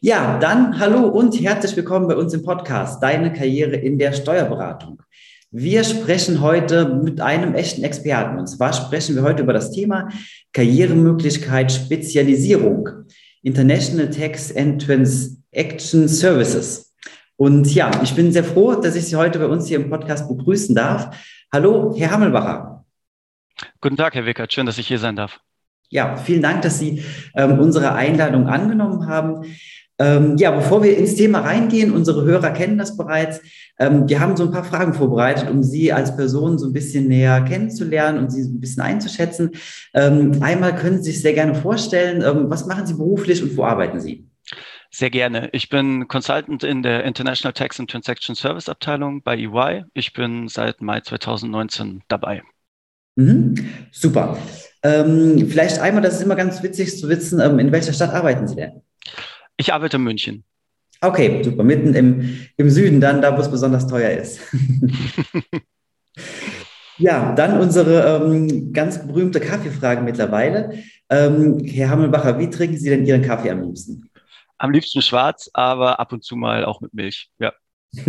Ja, dann hallo und herzlich willkommen bei uns im Podcast Deine Karriere in der Steuerberatung. Wir sprechen heute mit einem echten Experten. Und zwar sprechen wir heute über das Thema Karrieremöglichkeit Spezialisierung, International Tax and Transaction Services. Und ja, ich bin sehr froh, dass ich Sie heute bei uns hier im Podcast begrüßen darf. Hallo, Herr Hammelbacher. Guten Tag, Herr Wickert. Schön, dass ich hier sein darf. Ja, vielen Dank, dass Sie ähm, unsere Einladung angenommen haben. Ähm, ja, bevor wir ins Thema reingehen, unsere Hörer kennen das bereits. Ähm, wir haben so ein paar Fragen vorbereitet, um Sie als Person so ein bisschen näher kennenzulernen und Sie so ein bisschen einzuschätzen. Ähm, einmal können Sie sich sehr gerne vorstellen, ähm, was machen Sie beruflich und wo arbeiten Sie? Sehr gerne. Ich bin Consultant in der International Tax and Transaction Service Abteilung bei EY. Ich bin seit Mai 2019 dabei. Mhm, super. Ähm, vielleicht einmal, das ist immer ganz witzig zu wissen, ähm, in welcher Stadt arbeiten Sie denn? Ich arbeite in München. Okay, super. Mitten im, im Süden, dann da, wo es besonders teuer ist. ja, dann unsere ähm, ganz berühmte Kaffeefrage mittlerweile. Ähm, Herr Hammelbacher, wie trinken Sie denn Ihren Kaffee am liebsten? Am liebsten schwarz, aber ab und zu mal auch mit Milch. Ja.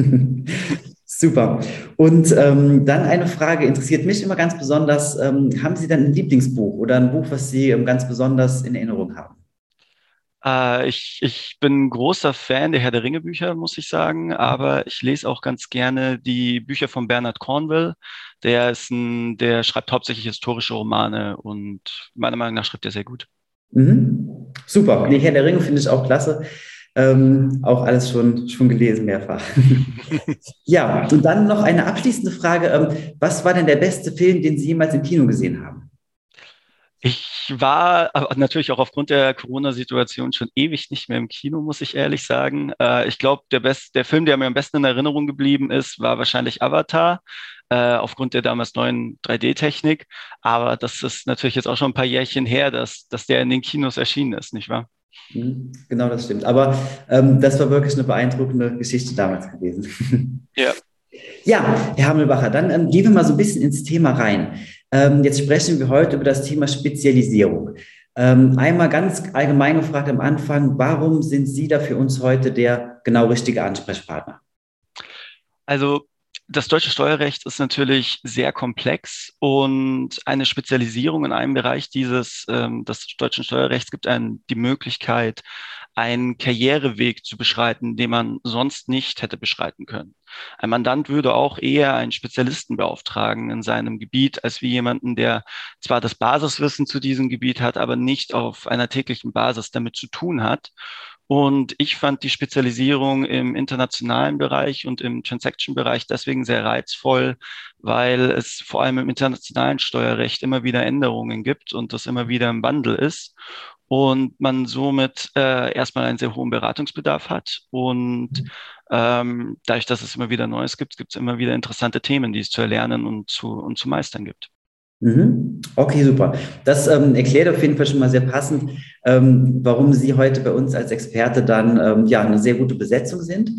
Super. Und ähm, dann eine Frage, interessiert mich immer ganz besonders. Ähm, haben Sie dann ein Lieblingsbuch oder ein Buch, was Sie ähm, ganz besonders in Erinnerung haben? Äh, ich, ich bin großer Fan der Herr der Ringe Bücher, muss ich sagen, aber ich lese auch ganz gerne die Bücher von Bernard Cornwell. Der ist ein, der schreibt hauptsächlich historische Romane und meiner Meinung nach schreibt er sehr gut. Mhm. Super. Die Herr der Ringe finde ich auch klasse. Ähm, auch alles schon, schon gelesen mehrfach. ja, und dann noch eine abschließende Frage. Ähm, was war denn der beste Film, den Sie jemals im Kino gesehen haben? Ich war natürlich auch aufgrund der Corona-Situation schon ewig nicht mehr im Kino, muss ich ehrlich sagen. Äh, ich glaube, der, der Film, der mir am besten in Erinnerung geblieben ist, war wahrscheinlich Avatar, äh, aufgrund der damals neuen 3D-Technik. Aber das ist natürlich jetzt auch schon ein paar Jährchen her, dass, dass der in den Kinos erschienen ist, nicht wahr? Mhm, genau, das stimmt. Aber ähm, das war wirklich eine beeindruckende Geschichte damals gewesen. Ja. Ja, Herr Hammelbacher, dann ähm, gehen wir mal so ein bisschen ins Thema rein. Ähm, jetzt sprechen wir heute über das Thema Spezialisierung. Ähm, einmal ganz allgemein gefragt am Anfang, warum sind Sie da für uns heute der genau richtige Ansprechpartner? Also das deutsche Steuerrecht ist natürlich sehr komplex und eine Spezialisierung in einem Bereich dieses ähm, des deutschen Steuerrechts gibt einem die Möglichkeit, einen Karriereweg zu beschreiten, den man sonst nicht hätte beschreiten können. Ein Mandant würde auch eher einen Spezialisten beauftragen in seinem Gebiet, als wie jemanden, der zwar das Basiswissen zu diesem Gebiet hat, aber nicht auf einer täglichen Basis damit zu tun hat. Und ich fand die Spezialisierung im internationalen Bereich und im Transaction-Bereich deswegen sehr reizvoll, weil es vor allem im internationalen Steuerrecht immer wieder Änderungen gibt und das immer wieder im Wandel ist und man somit äh, erstmal einen sehr hohen Beratungsbedarf hat. Und ähm, dadurch, dass es immer wieder Neues gibt, gibt es immer wieder interessante Themen, die es zu erlernen und zu, und zu meistern gibt. Mhm. Okay, super. Das ähm, erklärt auf jeden Fall schon mal sehr passend, ähm, warum Sie heute bei uns als Experte dann ähm, ja eine sehr gute Besetzung sind.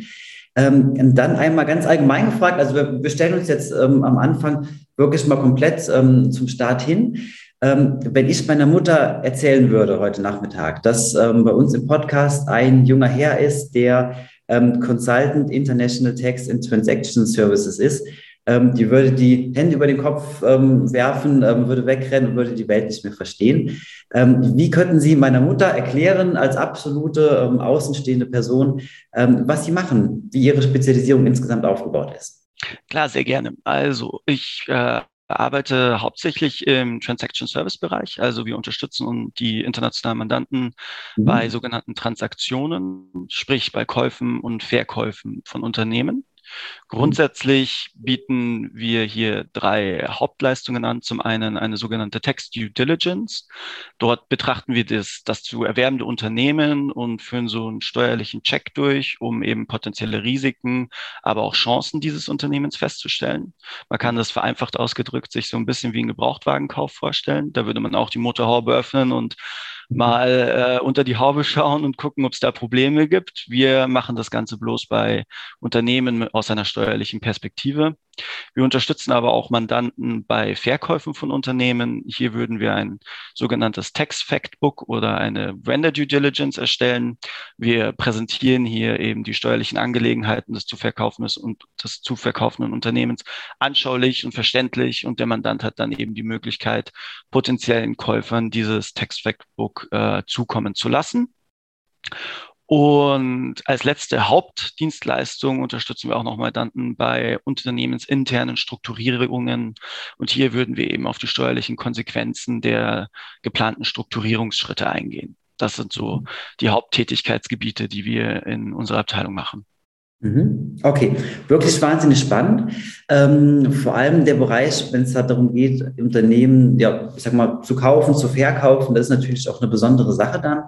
Ähm, dann einmal ganz allgemein gefragt, also wir, wir stellen uns jetzt ähm, am Anfang wirklich mal komplett ähm, zum Start hin. wenn ich meiner Mutter erzählen würde heute Nachmittag, dass bei uns im Podcast ein junger Herr ist, der Consultant International Tax and Transaction Services ist, ähm, die würde die Hände über den Kopf ähm, werfen, ähm, würde wegrennen und würde die Welt nicht mehr verstehen. Ähm, wie könnten Sie meiner Mutter erklären, als absolute ähm, außenstehende Person, ähm, was Sie machen, wie Ihre Spezialisierung insgesamt aufgebaut ist? Klar, sehr gerne. Also ich äh arbeite hauptsächlich im Transaction Service Bereich. Also wir unterstützen die internationalen Mandanten mhm. bei sogenannten Transaktionen, sprich bei Käufen und Verkäufen von Unternehmen. Grundsätzlich bieten wir hier drei Hauptleistungen an. Zum einen eine sogenannte Text Due Diligence. Dort betrachten wir das, das zu erwerbende Unternehmen und führen so einen steuerlichen Check durch, um eben potenzielle Risiken, aber auch Chancen dieses Unternehmens festzustellen. Man kann das vereinfacht ausgedrückt sich so ein bisschen wie ein Gebrauchtwagenkauf vorstellen. Da würde man auch die Motorhaube öffnen und mal äh, unter die Haube schauen und gucken, ob es da Probleme gibt. Wir machen das Ganze bloß bei Unternehmen aus einer steuerlichen Perspektive. Wir unterstützen aber auch Mandanten bei Verkäufen von Unternehmen. Hier würden wir ein sogenanntes Tax Factbook oder eine Vendor Due Diligence erstellen. Wir präsentieren hier eben die steuerlichen Angelegenheiten des zu verkaufenden und des zu verkaufenden Unternehmens anschaulich und verständlich und der Mandant hat dann eben die Möglichkeit, potenziellen Käufern dieses Tax Factbook äh, zukommen zu lassen. Und als letzte Hauptdienstleistung unterstützen wir auch noch Mandanten bei unternehmensinternen Strukturierungen. Und hier würden wir eben auf die steuerlichen Konsequenzen der geplanten Strukturierungsschritte eingehen. Das sind so die Haupttätigkeitsgebiete, die wir in unserer Abteilung machen. Mhm. Okay, wirklich wahnsinnig spannend. Ähm, vor allem der Bereich, wenn es da darum geht, Unternehmen, ja, ich sag mal, zu kaufen, zu verkaufen, das ist natürlich auch eine besondere Sache dann.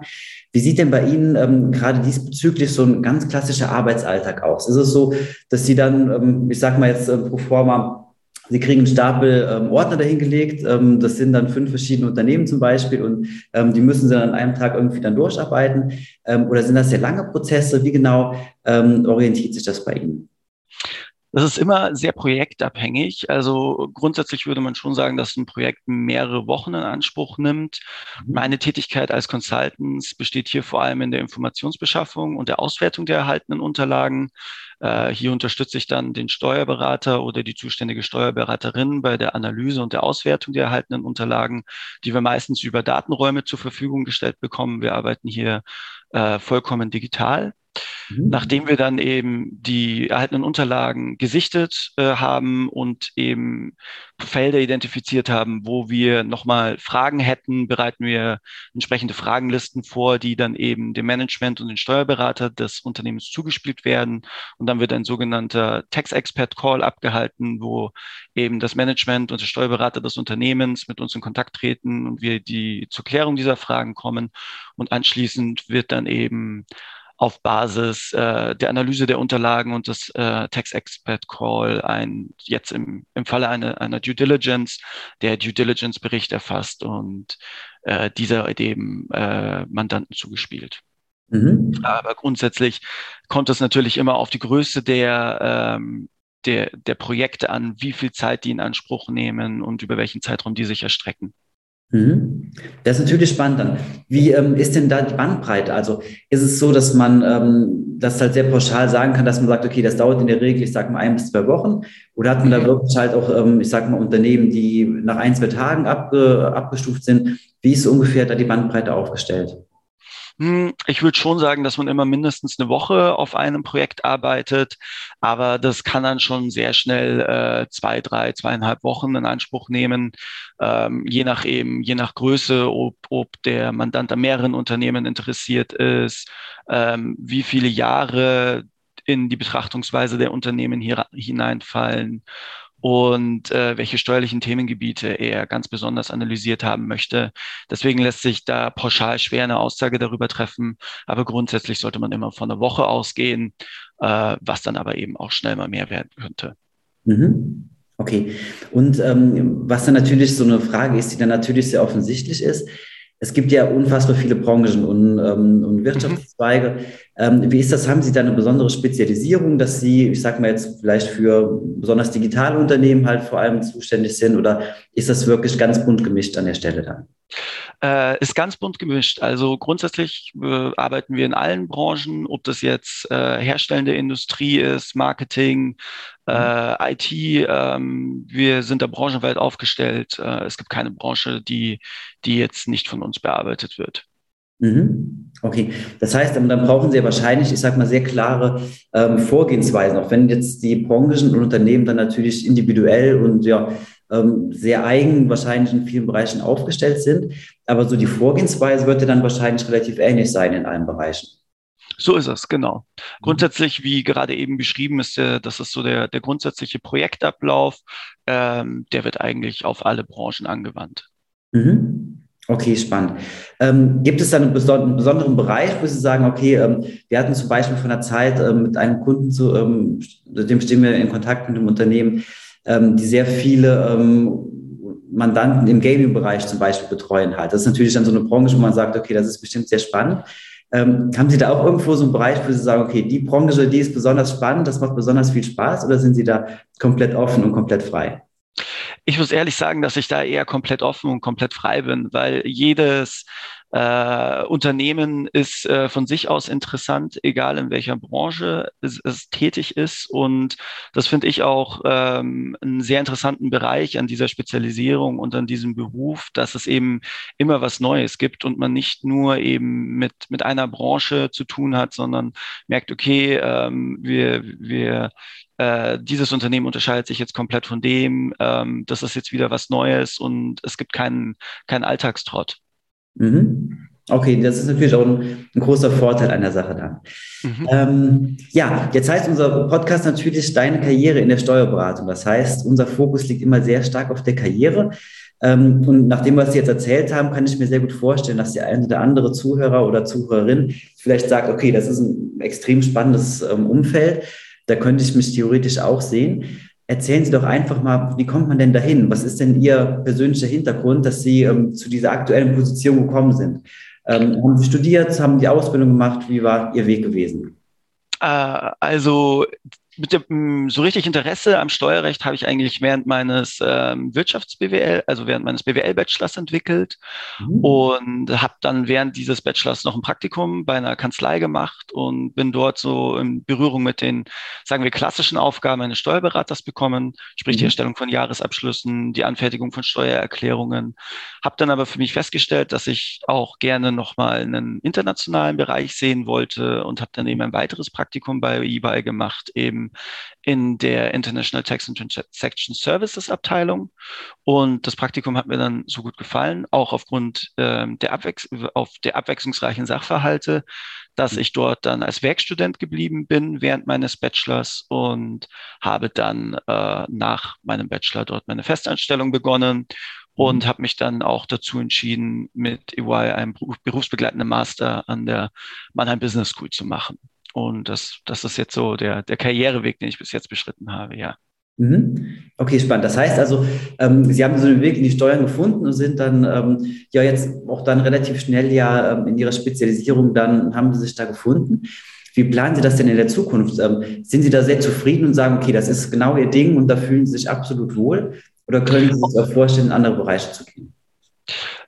Wie sieht denn bei Ihnen ähm, gerade diesbezüglich so ein ganz klassischer Arbeitsalltag aus? Ist es so, dass Sie dann, ähm, ich sag mal jetzt äh, pro forma, Sie kriegen einen Stapel ähm, Ordner dahingelegt. Ähm, das sind dann fünf verschiedene Unternehmen zum Beispiel und ähm, die müssen Sie dann an einem Tag irgendwie dann durcharbeiten. Ähm, oder sind das sehr lange Prozesse? Wie genau ähm, orientiert sich das bei Ihnen? Das ist immer sehr projektabhängig. Also grundsätzlich würde man schon sagen, dass ein Projekt mehrere Wochen in Anspruch nimmt. Mhm. Meine Tätigkeit als Consultants besteht hier vor allem in der Informationsbeschaffung und der Auswertung der erhaltenen Unterlagen. Äh, hier unterstütze ich dann den Steuerberater oder die zuständige Steuerberaterin bei der Analyse und der Auswertung der erhaltenen Unterlagen, die wir meistens über Datenräume zur Verfügung gestellt bekommen. Wir arbeiten hier äh, vollkommen digital. Mhm. Nachdem wir dann eben die erhaltenen Unterlagen gesichtet äh, haben und eben Felder identifiziert haben, wo wir nochmal Fragen hätten, bereiten wir entsprechende Fragenlisten vor, die dann eben dem Management und den Steuerberater des Unternehmens zugespielt werden. Und dann wird ein sogenannter Tax Expert Call abgehalten, wo eben das Management und der Steuerberater des Unternehmens mit uns in Kontakt treten und wir die zur Klärung dieser Fragen kommen. Und anschließend wird dann eben auf Basis äh, der Analyse der Unterlagen und des äh, Tax Expert Call ein, jetzt im, im Falle einer, einer Due Diligence, der Due Diligence Bericht erfasst und äh, dieser dem äh, Mandanten zugespielt. Mhm. Aber grundsätzlich kommt es natürlich immer auf die Größe der, ähm, der, der Projekte an, wie viel Zeit die in Anspruch nehmen und über welchen Zeitraum die sich erstrecken. Mhm. Das ist natürlich spannend dann. Wie ähm, ist denn da die Bandbreite? Also ist es so, dass man ähm, das halt sehr pauschal sagen kann, dass man sagt, okay, das dauert in der Regel, ich sage mal, ein bis zwei Wochen? Oder hat man da wirklich halt auch, ähm, ich sage mal, Unternehmen, die nach ein, zwei Tagen abge, abgestuft sind? Wie ist ungefähr da die Bandbreite aufgestellt? Hm, ich würde schon sagen, dass man immer mindestens eine Woche auf einem Projekt arbeitet, aber das kann dann schon sehr schnell äh, zwei, drei, zweieinhalb Wochen in Anspruch nehmen, ähm, je nach eben, je nach Größe, ob, ob der Mandant an mehreren Unternehmen interessiert ist, ähm, wie viele Jahre in die Betrachtungsweise der Unternehmen hier hineinfallen und äh, welche steuerlichen Themengebiete er ganz besonders analysiert haben möchte. Deswegen lässt sich da pauschal schwer eine Aussage darüber treffen, aber grundsätzlich sollte man immer von einer Woche ausgehen, äh, was dann aber eben auch schnell mal mehr werden könnte. Mhm. Okay. Und ähm, was dann natürlich so eine Frage ist, die dann natürlich sehr offensichtlich ist, es gibt ja unfassbar viele Branchen und, ähm, und Wirtschaftszweige. Ähm, wie ist das? Haben Sie da eine besondere Spezialisierung, dass Sie, ich sage mal jetzt vielleicht für besonders digitale Unternehmen halt vor allem zuständig sind oder ist das wirklich ganz bunt gemischt an der Stelle dann? Äh, ist ganz bunt gemischt. Also grundsätzlich äh, arbeiten wir in allen Branchen, ob das jetzt äh, herstellende Industrie ist, Marketing, äh, mhm. IT. Ähm, wir sind da branchenweit aufgestellt. Äh, es gibt keine Branche, die, die jetzt nicht von uns bearbeitet wird. Mhm. Okay, das heißt, dann brauchen Sie ja wahrscheinlich, ich sage mal, sehr klare ähm, Vorgehensweisen, auch wenn jetzt die Branchen und Unternehmen dann natürlich individuell und ja ähm, sehr eigen wahrscheinlich in vielen Bereichen aufgestellt sind. Aber so die Vorgehensweise wird ja dann wahrscheinlich relativ ähnlich sein in allen Bereichen. So ist es, genau. Grundsätzlich, wie gerade eben beschrieben ist, der, das ist so der, der grundsätzliche Projektablauf, ähm, der wird eigentlich auf alle Branchen angewandt. Mhm. Okay, spannend. Ähm, gibt es da einen, besonderen Bereich, wo Sie sagen, okay, ähm, wir hatten zum Beispiel von der Zeit ähm, mit einem Kunden, zu, ähm, dem stehen wir in Kontakt mit dem Unternehmen, ähm, die sehr viele ähm, Mandanten im Gaming-Bereich zum Beispiel betreuen halt. Das ist natürlich dann so eine Branche, wo man sagt, okay, das ist bestimmt sehr spannend. Ähm, haben Sie da auch irgendwo so einen Bereich, wo Sie sagen, okay, die Branche, die ist besonders spannend, das macht besonders viel Spaß oder sind Sie da komplett offen und komplett frei? Ich muss ehrlich sagen, dass ich da eher komplett offen und komplett frei bin, weil jedes äh, Unternehmen ist äh, von sich aus interessant, egal in welcher Branche es, es tätig ist. Und das finde ich auch ähm, einen sehr interessanten Bereich an dieser Spezialisierung und an diesem Beruf, dass es eben immer was Neues gibt und man nicht nur eben mit, mit einer Branche zu tun hat, sondern merkt, okay, ähm, wir, wir äh, dieses Unternehmen unterscheidet sich jetzt komplett von dem, ähm, das ist jetzt wieder was Neues und es gibt keinen, keinen Alltagstrott. Mhm. Okay, das ist natürlich auch ein, ein großer Vorteil einer Sache dann. Mhm. Ähm, ja, jetzt heißt unser Podcast natürlich deine Karriere in der Steuerberatung. Das heißt, unser Fokus liegt immer sehr stark auf der Karriere. Ähm, und nach dem, was Sie jetzt erzählt haben, kann ich mir sehr gut vorstellen, dass der eine oder andere Zuhörer oder Zuhörerin vielleicht sagt, okay, das ist ein extrem spannendes ähm, Umfeld. Da könnte ich mich theoretisch auch sehen. Erzählen Sie doch einfach mal, wie kommt man denn dahin? Was ist denn Ihr persönlicher Hintergrund, dass Sie ähm, zu dieser aktuellen Position gekommen sind? Ähm, haben Sie studiert, haben die Ausbildung gemacht? Wie war Ihr Weg gewesen? Äh, also mit dem so richtig Interesse am Steuerrecht habe ich eigentlich während meines ähm, Wirtschafts-BWL, also während meines BWL-Bachelors entwickelt mhm. und habe dann während dieses Bachelors noch ein Praktikum bei einer Kanzlei gemacht und bin dort so in Berührung mit den, sagen wir, klassischen Aufgaben eines Steuerberaters bekommen, sprich mhm. die Erstellung von Jahresabschlüssen, die Anfertigung von Steuererklärungen. Habe dann aber für mich festgestellt, dass ich auch gerne nochmal einen internationalen Bereich sehen wollte und habe dann eben ein weiteres Praktikum bei eBay gemacht, eben in der International Tax and Transaction Services Abteilung. Und das Praktikum hat mir dann so gut gefallen, auch aufgrund ähm, der, Abwechs auf der abwechslungsreichen Sachverhalte, dass ich dort dann als Werkstudent geblieben bin während meines Bachelors und habe dann äh, nach meinem Bachelor dort meine Festanstellung begonnen und mhm. habe mich dann auch dazu entschieden, mit EY einen berufsbegleitenden Master an der Mannheim Business School zu machen. Und das, das ist jetzt so der, der Karriereweg, den ich bis jetzt beschritten habe, ja. Mhm. Okay, spannend. Das heißt also, ähm, Sie haben so einen Weg in die Steuern gefunden und sind dann ähm, ja jetzt auch dann relativ schnell ja ähm, in Ihrer Spezialisierung dann haben Sie sich da gefunden. Wie planen Sie das denn in der Zukunft? Ähm, sind Sie da sehr zufrieden und sagen, okay, das ist genau Ihr Ding und da fühlen Sie sich absolut wohl? Oder können Sie sich auch vorstellen, in andere Bereiche zu gehen?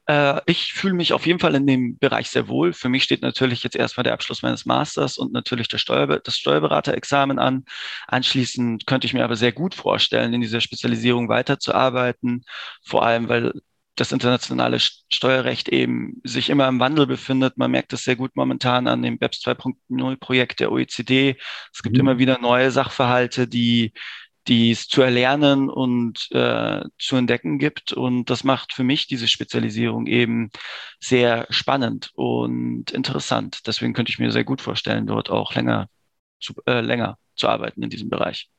Äh, ich fühle mich auf jeden Fall in dem Bereich sehr wohl. Für mich steht natürlich jetzt erstmal der Abschluss meines Masters und natürlich der Steuer, das Steuerberaterexamen an. Anschließend könnte ich mir aber sehr gut vorstellen, in dieser Spezialisierung weiterzuarbeiten, vor allem weil das internationale Steuerrecht eben sich immer im Wandel befindet. Man merkt das sehr gut momentan an dem BEPS 2.0 Projekt der OECD. Es gibt mhm. immer wieder neue Sachverhalte, die die es zu erlernen und äh, zu entdecken gibt. Und das macht für mich diese Spezialisierung eben sehr spannend und interessant. Deswegen könnte ich mir sehr gut vorstellen, dort auch länger zu, äh, länger zu arbeiten in diesem Bereich.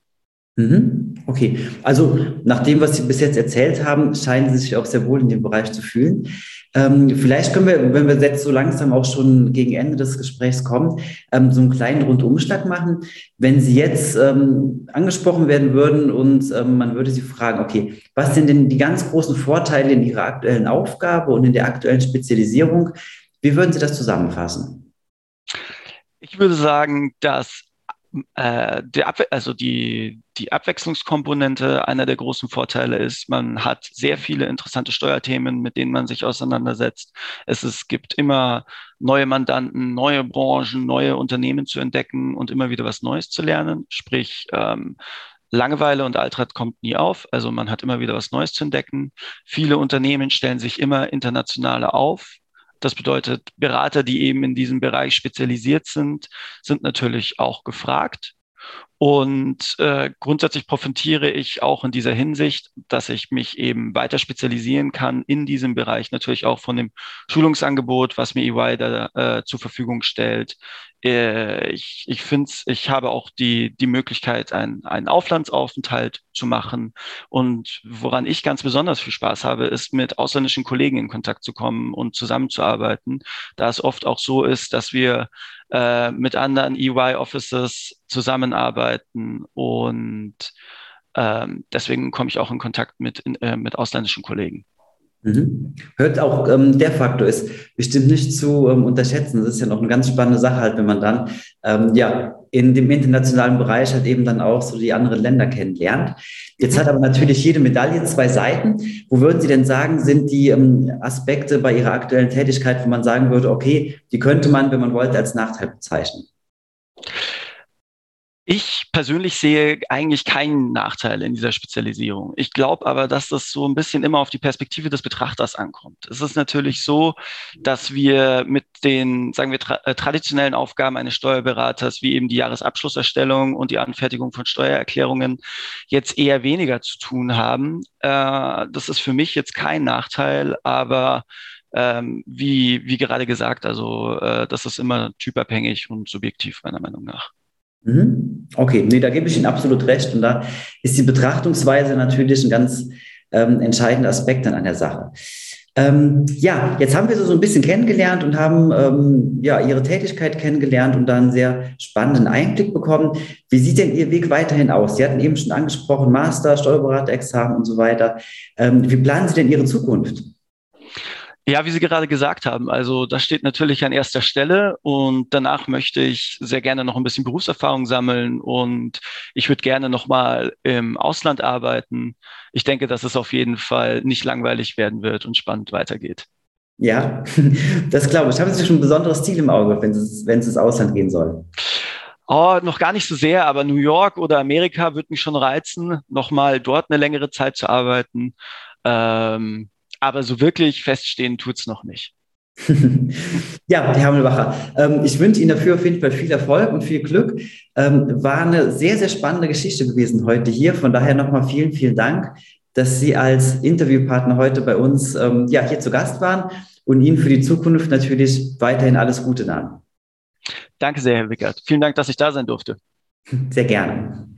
Mhm. Okay, also nach dem, was Sie bis jetzt erzählt haben, scheinen Sie sich auch sehr wohl in dem Bereich zu fühlen. Ähm, vielleicht können wir, wenn wir jetzt so langsam auch schon gegen Ende des Gesprächs kommen, ähm, so einen kleinen Rundumschlag machen. Wenn Sie jetzt ähm, angesprochen werden würden und ähm, man würde Sie fragen, okay, was sind denn die ganz großen Vorteile in Ihrer aktuellen Aufgabe und in der aktuellen Spezialisierung? Wie würden Sie das zusammenfassen? Ich würde sagen, dass äh, also die, die Abwechslungskomponente einer der großen Vorteile ist, man hat sehr viele interessante Steuerthemen, mit denen man sich auseinandersetzt. Es, es gibt immer neue Mandanten, neue Branchen, neue Unternehmen zu entdecken und immer wieder was Neues zu lernen. Sprich, ähm, Langeweile und Altrat kommt nie auf. Also man hat immer wieder was Neues zu entdecken. Viele Unternehmen stellen sich immer internationaler auf. Das bedeutet, Berater, die eben in diesem Bereich spezialisiert sind, sind natürlich auch gefragt. Und äh, grundsätzlich profitiere ich auch in dieser Hinsicht, dass ich mich eben weiter spezialisieren kann in diesem Bereich, natürlich auch von dem Schulungsangebot, was mir EY da äh, zur Verfügung stellt. Äh, ich ich finde, ich habe auch die, die Möglichkeit, ein, einen Auflandsaufenthalt zu machen. Und woran ich ganz besonders viel Spaß habe, ist mit ausländischen Kollegen in Kontakt zu kommen und zusammenzuarbeiten, da es oft auch so ist, dass wir äh, mit anderen EY-Officers zusammenarbeiten und ähm, deswegen komme ich auch in Kontakt mit, in, äh, mit ausländischen Kollegen. Mhm. Hört auch, ähm, der Faktor ist bestimmt nicht zu ähm, unterschätzen. Das ist ja noch eine ganz spannende Sache halt, wenn man dann ähm, ja in dem internationalen Bereich halt eben dann auch so die anderen Länder kennenlernt. Jetzt hat aber natürlich jede Medaille zwei Seiten. Wo würden Sie denn sagen, sind die ähm, Aspekte bei Ihrer aktuellen Tätigkeit, wo man sagen würde, okay, die könnte man, wenn man wollte, als Nachteil bezeichnen? Ich persönlich sehe eigentlich keinen Nachteil in dieser Spezialisierung. Ich glaube aber, dass das so ein bisschen immer auf die Perspektive des Betrachters ankommt. Es ist natürlich so, dass wir mit den, sagen wir, tra äh, traditionellen Aufgaben eines Steuerberaters, wie eben die Jahresabschlusserstellung und die Anfertigung von Steuererklärungen, jetzt eher weniger zu tun haben. Äh, das ist für mich jetzt kein Nachteil, aber ähm, wie, wie gerade gesagt, also äh, das ist immer typabhängig und subjektiv meiner Meinung nach. Mhm. Okay, nee, da gebe ich Ihnen absolut recht. Und da ist die Betrachtungsweise natürlich ein ganz ähm, entscheidender Aspekt dann an der Sache. Ähm, ja, jetzt haben wir sie so ein bisschen kennengelernt und haben ähm, ja ihre Tätigkeit kennengelernt und da einen sehr spannenden Einblick bekommen. Wie sieht denn Ihr Weg weiterhin aus? Sie hatten eben schon angesprochen, Master, Steuerberaterexamen und so weiter. Ähm, wie planen Sie denn Ihre Zukunft? Ja, wie Sie gerade gesagt haben, also das steht natürlich an erster Stelle und danach möchte ich sehr gerne noch ein bisschen Berufserfahrung sammeln und ich würde gerne noch mal im Ausland arbeiten. Ich denke, dass es auf jeden Fall nicht langweilig werden wird und spannend weitergeht. Ja, das glaube ich. Haben Sie schon ein besonderes Ziel im Auge, wenn es, wenn es ins Ausland gehen soll? Oh, noch gar nicht so sehr, aber New York oder Amerika würde mich schon reizen, nochmal dort eine längere Zeit zu arbeiten. Ähm, aber so wirklich feststehen tut es noch nicht. ja, Herr Hammelbacher, ähm, ich wünsche Ihnen dafür auf jeden Fall viel Erfolg und viel Glück. Ähm, war eine sehr, sehr spannende Geschichte gewesen heute hier. Von daher nochmal vielen, vielen Dank, dass Sie als Interviewpartner heute bei uns ähm, ja, hier zu Gast waren und Ihnen für die Zukunft natürlich weiterhin alles Gute nahen. Danke sehr, Herr Wickert. Vielen Dank, dass ich da sein durfte. Sehr gerne.